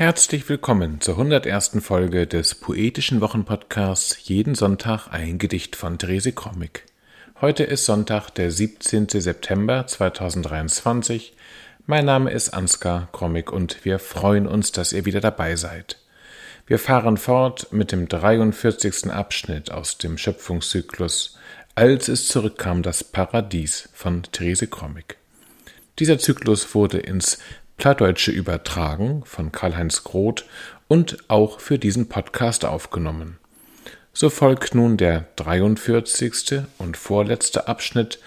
Herzlich willkommen zur 101. Folge des Poetischen Wochenpodcasts Jeden Sonntag ein Gedicht von Therese Krommig. Heute ist Sonntag, der 17. September 2023. Mein Name ist Ansgar Krommig und wir freuen uns, dass ihr wieder dabei seid. Wir fahren fort mit dem 43. Abschnitt aus dem Schöpfungszyklus Als es zurückkam das Paradies von Therese Krommig. Dieser Zyklus wurde ins Plattdeutsche übertragen von Karl-Heinz Groth und auch für diesen Podcast aufgenommen. So folgt nun der 43. und vorletzte Abschnitt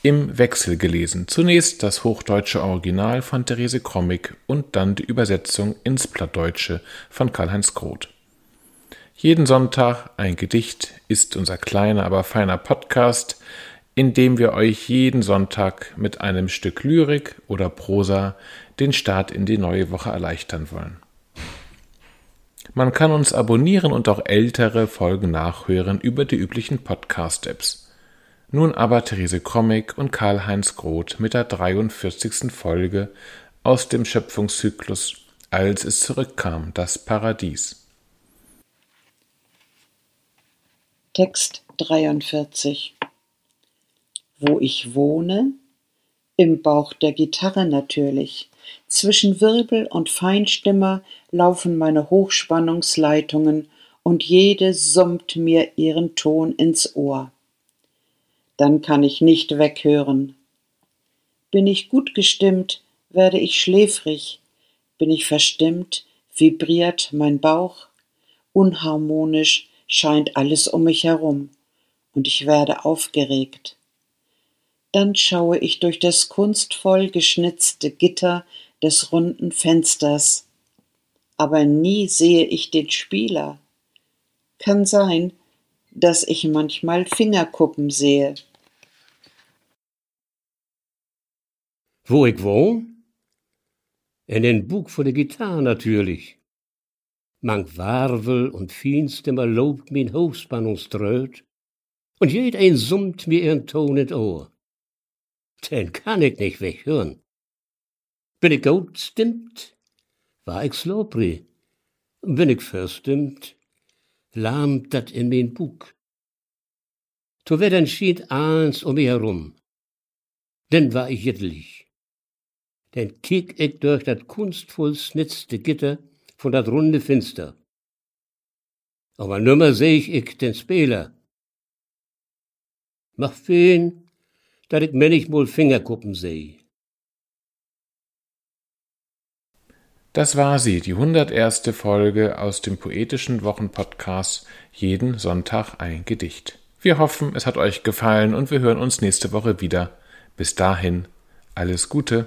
im Wechsel gelesen. Zunächst das hochdeutsche Original von Therese Krommig und dann die Übersetzung ins Plattdeutsche von Karl-Heinz Groth. Jeden Sonntag ein Gedicht ist unser kleiner, aber feiner Podcast, indem wir euch jeden Sonntag mit einem Stück Lyrik oder Prosa den Start in die neue Woche erleichtern wollen. Man kann uns abonnieren und auch ältere Folgen nachhören über die üblichen Podcast-Apps. Nun aber Therese Krommig und Karl-Heinz Groth mit der 43. Folge aus dem Schöpfungszyklus Als es zurückkam, das Paradies. Text 43 wo ich wohne? Im Bauch der Gitarre natürlich. Zwischen Wirbel und Feinstimmer laufen meine Hochspannungsleitungen und jede summt mir ihren Ton ins Ohr. Dann kann ich nicht weghören. Bin ich gut gestimmt, werde ich schläfrig. Bin ich verstimmt, vibriert mein Bauch. Unharmonisch scheint alles um mich herum und ich werde aufgeregt dann schaue ich durch das kunstvoll geschnitzte Gitter des runden Fensters. Aber nie sehe ich den Spieler. Kann sein, dass ich manchmal Fingerkuppen sehe. Wo ich wohn? In den Bug vor der Gitarre natürlich. Mank Warvel und Fienstimmer lobt min Hochspannungströt, und jed ein summt mir ihren Ton in Ohr den kann ich nicht weghören. Bin ich gut stimmt, war ich slopri. Bin ich verstimmt, lahmt dat in mein Bug. To wird entschied eins um mich herum. Denn war ich jittelig. Denn kick ich durch dat kunstvoll schnitzte Gitter von dat runde Finster. Aber nimmer seh ich ich den Spieler. Mach wen, dat ik manchmal Fingerkuppen seh. Das war sie, die 101. Folge aus dem poetischen Wochenpodcast Jeden Sonntag ein Gedicht. Wir hoffen, es hat euch gefallen und wir hören uns nächste Woche wieder. Bis dahin, alles Gute.